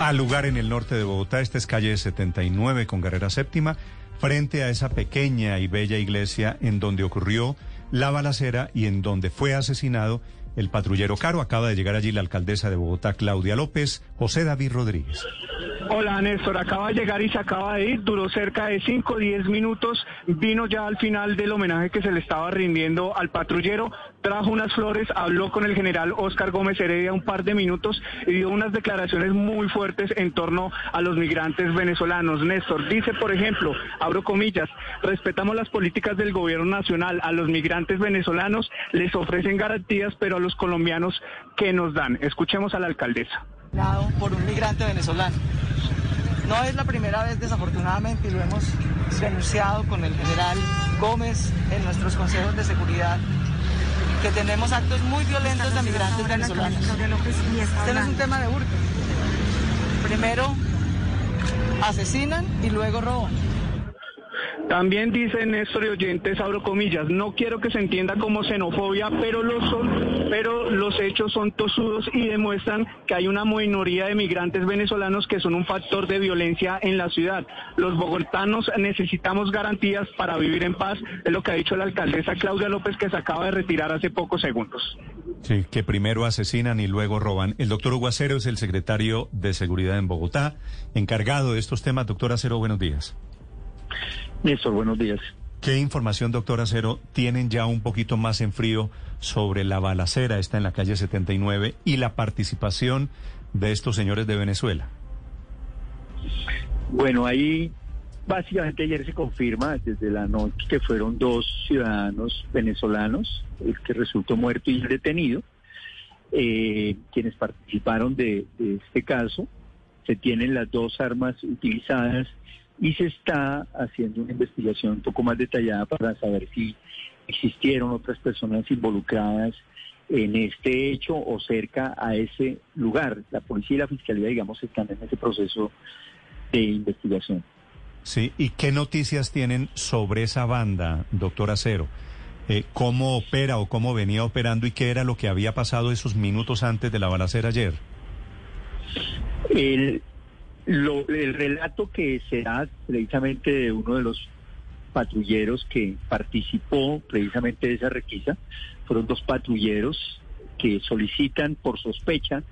al lugar en el norte de Bogotá. Esta es calle 79 con Guerrera Séptima, frente a esa pequeña y bella iglesia en donde ocurrió la balacera y en donde fue asesinado el patrullero Caro. Acaba de llegar allí la alcaldesa de Bogotá, Claudia López, José David Rodríguez. Hola Néstor, acaba de llegar y se acaba de ir, duró cerca de 5 o 10 minutos, vino ya al final del homenaje que se le estaba rindiendo al patrullero, trajo unas flores, habló con el general Oscar Gómez Heredia un par de minutos y dio unas declaraciones muy fuertes en torno a los migrantes venezolanos. Néstor dice, por ejemplo, abro comillas, respetamos las políticas del gobierno nacional, a los migrantes venezolanos les ofrecen garantías, pero a los colombianos, ¿qué nos dan? Escuchemos a la alcaldesa. Por un migrante venezolano. No es la primera vez, desafortunadamente, y lo hemos denunciado con el general Gómez en nuestros consejos de seguridad, que tenemos actos muy violentos de migrantes venezolanos. Este no es un tema de hurto. Primero asesinan y luego roban. También dice Néstor y oyentes, abro comillas, no quiero que se entienda como xenofobia, pero, lo son, pero los hechos son tosudos y demuestran que hay una minoría de migrantes venezolanos que son un factor de violencia en la ciudad. Los bogotanos necesitamos garantías para vivir en paz, es lo que ha dicho la alcaldesa Claudia López, que se acaba de retirar hace pocos segundos. Sí, que primero asesinan y luego roban. El doctor Hugo Acero es el secretario de Seguridad en Bogotá, encargado de estos temas. Doctor Acero, buenos días. Néstor, buenos días. ¿Qué información, doctor Acero, tienen ya un poquito más en frío sobre la balacera, esta en la calle 79, y la participación de estos señores de Venezuela? Bueno, ahí básicamente ayer se confirma desde la noche que fueron dos ciudadanos venezolanos, el que resultó muerto y el detenido, eh, quienes participaron de, de este caso. Se tienen las dos armas utilizadas y se está haciendo una investigación un poco más detallada para saber si existieron otras personas involucradas en este hecho o cerca a ese lugar. La policía y la fiscalía, digamos, están en ese proceso de investigación. Sí, ¿y qué noticias tienen sobre esa banda, doctor Acero? Eh, ¿Cómo opera o cómo venía operando y qué era lo que había pasado esos minutos antes de la balacera ayer? El, el relato que se da precisamente de uno de los patrulleros que participó precisamente de esa requisa, fueron dos patrulleros que solicitan por sospecha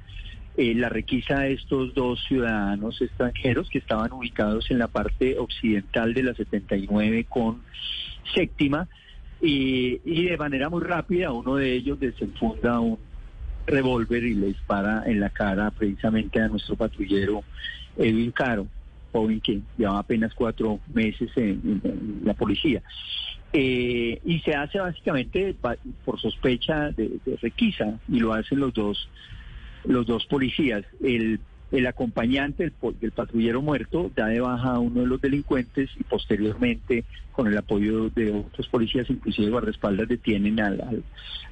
eh, la requisa de estos dos ciudadanos extranjeros que estaban ubicados en la parte occidental de la 79 con séptima y, y de manera muy rápida uno de ellos desenfunda un revólver y le dispara en la cara precisamente a nuestro patrullero Edwin Caro, joven que lleva apenas cuatro meses en, la policía. Eh, y se hace básicamente por sospecha de, requisa y lo hacen los dos los dos policías. El, el acompañante del, patrullero muerto da de baja a uno de los delincuentes y posteriormente con el apoyo de otros policías, inclusive guardaespaldas, detienen al,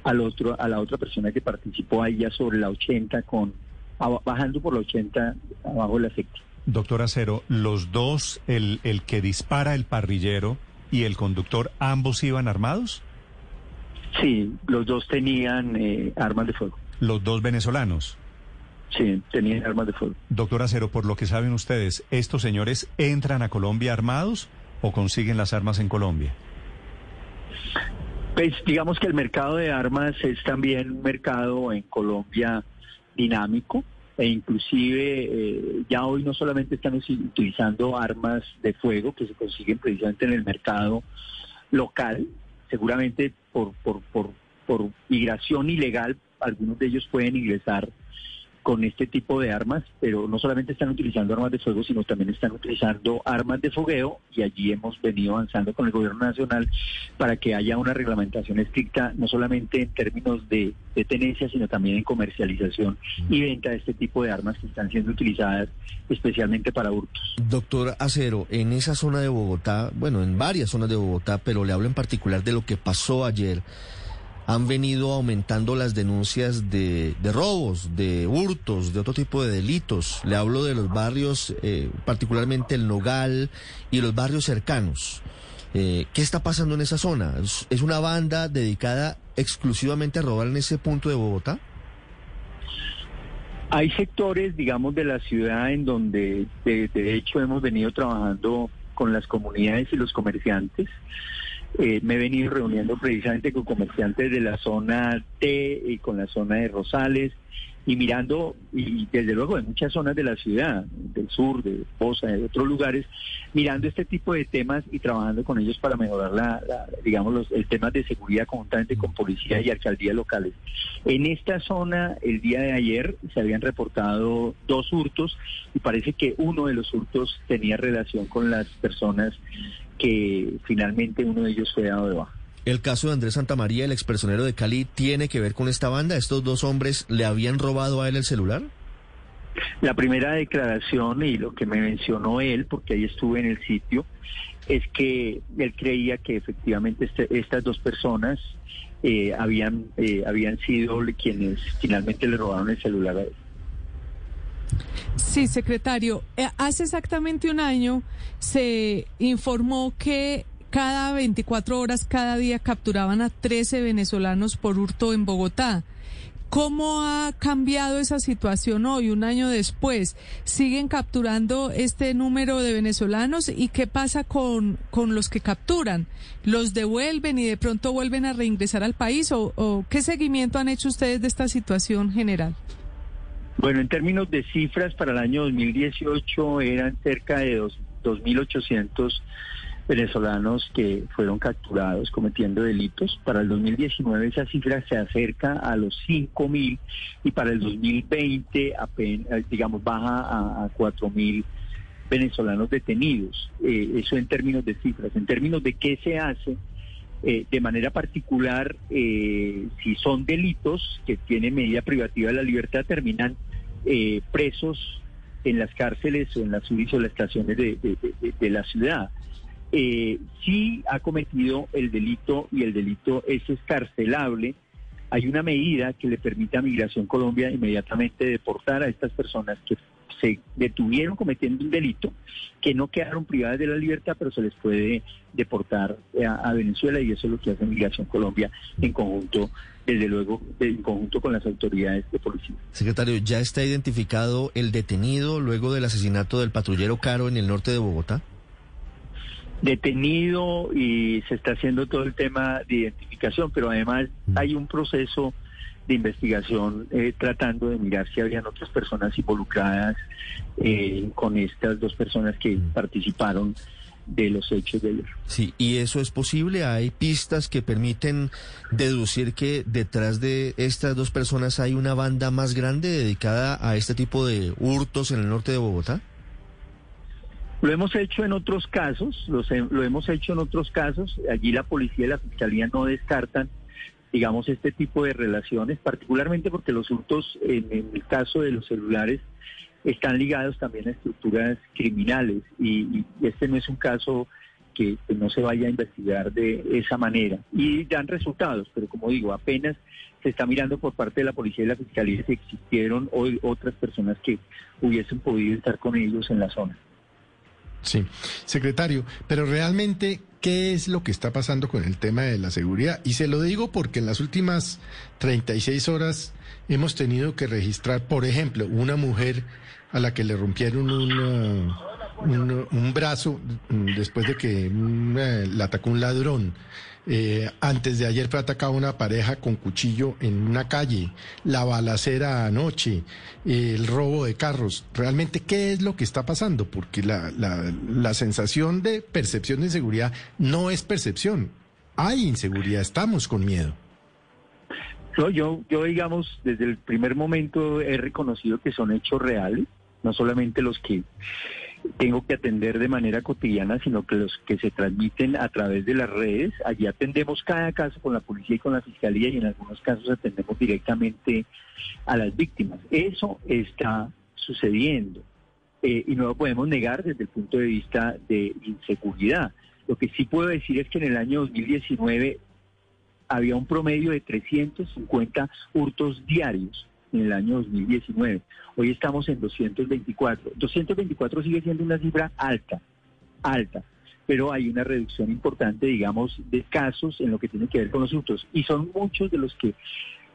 al, otro a la otra persona que participó ya sobre la 80 con bajando por la 80 abajo la secta. Doctor Acero, los dos, el, el que dispara el parrillero y el conductor, ¿ambos iban armados? Sí, los dos tenían eh, armas de fuego. ¿Los dos venezolanos? Sí, tenían armas de fuego. Doctor Acero, por lo que saben ustedes, ¿estos señores entran a Colombia armados o consiguen las armas en Colombia? Pues digamos que el mercado de armas es también un mercado en Colombia dinámico e inclusive eh, ya hoy no solamente están utilizando armas de fuego que se consiguen precisamente en el mercado local, seguramente por, por, por, por migración ilegal algunos de ellos pueden ingresar con este tipo de armas, pero no solamente están utilizando armas de fuego, sino también están utilizando armas de fogueo y allí hemos venido avanzando con el gobierno nacional para que haya una reglamentación estricta, no solamente en términos de, tenencia, sino también en comercialización y venta de este tipo de armas que están siendo utilizadas especialmente para hurtos. Doctor Acero, en esa zona de Bogotá, bueno, en varias zonas de Bogotá, pero le hablo en particular de lo que pasó ayer han venido aumentando las denuncias de, robos, de hurtos, de otro tipo de delitos. Le hablo de los barrios, eh, particularmente el Nogal y los barrios cercanos. Eh, ¿Qué está pasando en esa zona? ¿Es una banda dedicada exclusivamente a robar en ese punto de Bogotá? Hay sectores, digamos, de la ciudad en donde de, de hecho hemos venido trabajando con las comunidades y los comerciantes. Eh, me he venido reuniendo precisamente con comerciantes de la zona T y con la zona de Rosales y mirando, y desde luego de muchas zonas de la ciudad, del sur, de Poza, de otros lugares, mirando este tipo de temas y trabajando con ellos para mejorar la, digamos, los, el tema de seguridad conjuntamente con policía y alcaldías locales. En esta zona, el día de ayer, se habían reportado dos hurtos y parece que uno de los hurtos tenía relación con las personas que finalmente uno de ellos fue dado de baja. El caso de Andrés Santamaría, el expersonero de Cali, ¿tiene que ver con esta banda? ¿Estos dos hombres le habían robado a él el celular? La primera declaración y lo que me mencionó él, porque ahí estuve en el sitio, es que él creía que efectivamente este, estas dos personas eh, habían, eh, habían sido quienes finalmente le robaron el celular a él. Sí, secretario. Eh, hace exactamente un año se informó que cada 24 horas, cada día capturaban a 13 venezolanos por hurto en Bogotá. ¿Cómo ha cambiado esa situación hoy, un año después? ¿Siguen capturando este número de venezolanos? ¿Y qué pasa con, con los que capturan? ¿Los devuelven y de pronto vuelven a reingresar al país? ¿O, o qué seguimiento han hecho ustedes de esta situación general? Bueno, en términos de cifras, para el año 2018 eran cerca de 2.800 venezolanos que fueron capturados cometiendo delitos. Para el 2019 esa cifra se acerca a los 5.000 y para el 2020 apenas, eh, digamos, baja a, a 4.000 venezolanos detenidos. Eh, eso en términos de cifras. En términos de qué se hace, eh, de manera particular, si son delitos que tienen medida privativa de la libertad, terminan presos en las cárceles o en las URIs o las estaciones de, de la ciudad. Eh, si ha cometido el delito y el delito es escarcelable, hay una medida que le permite a Migración Colombia inmediatamente deportar a estas personas que se detuvieron cometiendo un delito, que no quedaron privadas de la libertad, pero se les puede deportar a, Venezuela y eso es lo que hace Migración Colombia en conjunto, desde luego, en conjunto con las autoridades de policía. Secretario, ¿ya está identificado el detenido luego del asesinato del patrullero Caro en el norte de Bogotá? detenido y se está haciendo todo el tema de identificación, pero además mm. hay un proceso de investigación eh, tratando de mirar si habían otras personas involucradas eh, con estas dos personas que mm. participaron de los hechos de ayer. Sí, y eso es posible. Hay pistas que permiten deducir que detrás de estas dos personas hay una banda más grande dedicada a este tipo de hurtos en el norte de Bogotá. Lo hemos hecho en otros casos, lo hemos hecho en otros casos. Allí la policía y la fiscalía no descartan, digamos, este tipo de relaciones, particularmente porque los hurtos, en, el caso de los celulares, están ligados también a estructuras criminales y, este no es un caso que, no se vaya a investigar de esa manera. Y dan resultados, pero como digo, apenas se está mirando por parte de la policía y la fiscalía si existieron hoy otras personas que hubiesen podido estar con ellos en la zona. Sí, secretario, pero realmente, ¿qué es lo que está pasando con el tema de la seguridad? Y se lo digo porque en las últimas 36 horas hemos tenido que registrar, por ejemplo, una mujer a la que le rompieron un, brazo después de que la atacó un ladrón. Eh, antes de ayer fue atacada una pareja con cuchillo en una calle, la balacera anoche, el robo de carros. ¿Realmente qué es lo que está pasando? Porque la, la, la sensación de percepción de inseguridad no es percepción. Hay inseguridad, estamos con miedo. No, yo, yo digamos, desde el primer momento he reconocido que son hechos reales, no solamente los que tengo que atender de manera cotidiana, sino que los que se transmiten a través de las redes, allí atendemos cada caso con la policía y con la fiscalía y en algunos casos atendemos directamente a las víctimas. Eso está sucediendo eh, y no lo podemos negar desde el punto de vista de inseguridad. Lo que sí puedo decir es que en el año 2019 había un promedio de 350 hurtos diarios en el año 2019. Hoy estamos en 224. 224 sigue siendo una cifra alta, alta, pero hay una reducción importante, digamos, de casos en lo que tiene que ver con los hurtos. Y son muchos de los que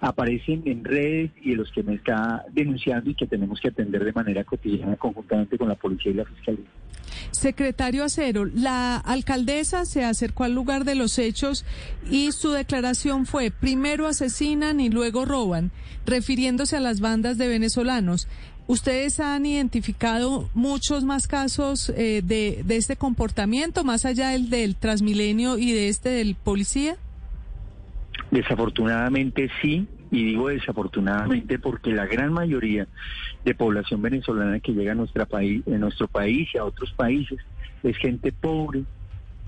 aparecen en redes y de los que me está denunciando y que tenemos que atender de manera cotidiana conjuntamente con la policía y la fiscalía. Secretario Acero, la alcaldesa se acercó al lugar de los hechos y su declaración fue primero asesinan y luego roban, refiriéndose a las bandas de venezolanos. ¿Ustedes han identificado muchos más casos eh, de, de este comportamiento, más allá del, del Transmilenio y de este del policía? Desafortunadamente sí, y digo desafortunadamente porque la gran mayoría de población venezolana que llega a, nuestra país, a nuestro país y a otros países es gente pobre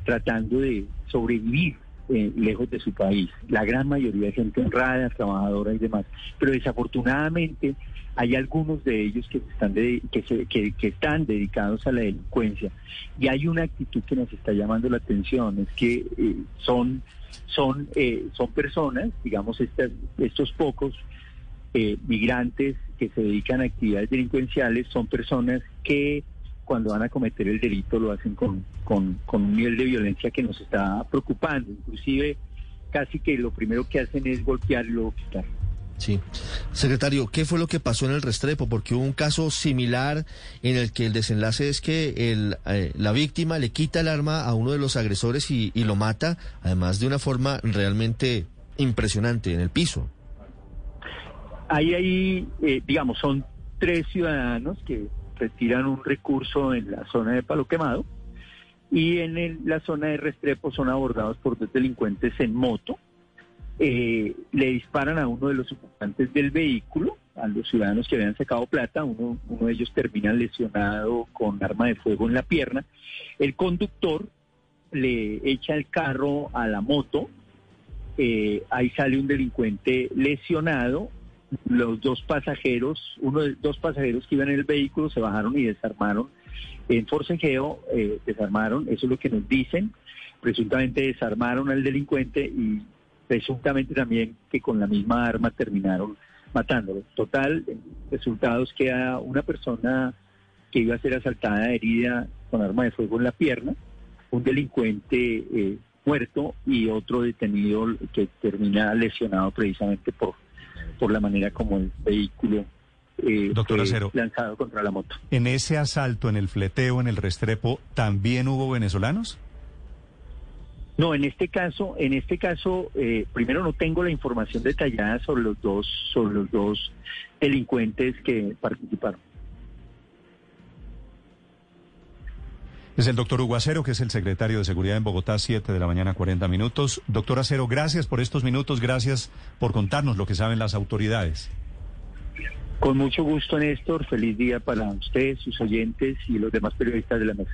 tratando de sobrevivir eh, lejos de su país. La gran mayoría es gente honrada, trabajadora y demás. Pero desafortunadamente hay algunos de ellos que están, que, se, que, están dedicados a la delincuencia y hay una actitud que nos está llamando la atención, es que eh, son son, eh, son personas, digamos, estas, estos pocos eh, migrantes que se dedican a actividades delincuenciales, son personas que cuando van a cometer el delito lo hacen con, con, con un nivel de violencia que nos está preocupando. Inclusive casi que lo primero que hacen es golpearlo quitar. Sí. Secretario, ¿qué fue lo que pasó en el Restrepo? Porque hubo un caso similar en el que el desenlace es que el, eh, la víctima le quita el arma a uno de los agresores y, lo mata, además de una forma realmente impresionante en el piso. Ahí, ahí eh, digamos, son tres ciudadanos que retiran un recurso en la zona de Palo Quemado y en la zona de Restrepo son abordados por dos delincuentes en moto eh, le disparan a uno de los ocupantes del vehículo, a los ciudadanos que habían sacado plata, uno, de ellos termina lesionado con arma de fuego en la pierna. El conductor le echa el carro a la moto, eh, ahí sale un delincuente lesionado, los dos pasajeros, uno de dos pasajeros que iban en el vehículo se bajaron y desarmaron en forcejeo, eh, desarmaron, eso es lo que nos dicen, presuntamente desarmaron al delincuente y presuntamente también que con la misma arma terminaron matándolo. Total, resultados queda una persona que iba a ser asaltada, herida con arma de fuego en la pierna, un delincuente eh, muerto y otro detenido que termina lesionado precisamente por, por la manera como el vehículo eh, Doctor lanzado contra la moto. ¿En ese asalto, en el fleteo, en el Restrepo, también hubo venezolanos? No, en este caso, en este caso, eh, primero no tengo la información detallada sobre los dos, sobre los dos delincuentes que participaron. Es el doctor Hugo Acero, que es el secretario de Seguridad en Bogotá, 7 de la mañana, 40 minutos. Doctor Acero, gracias por estos minutos, gracias por contarnos lo que saben las autoridades. Con mucho gusto, Néstor. Feliz día para ustedes, sus oyentes y los demás periodistas de la mesa.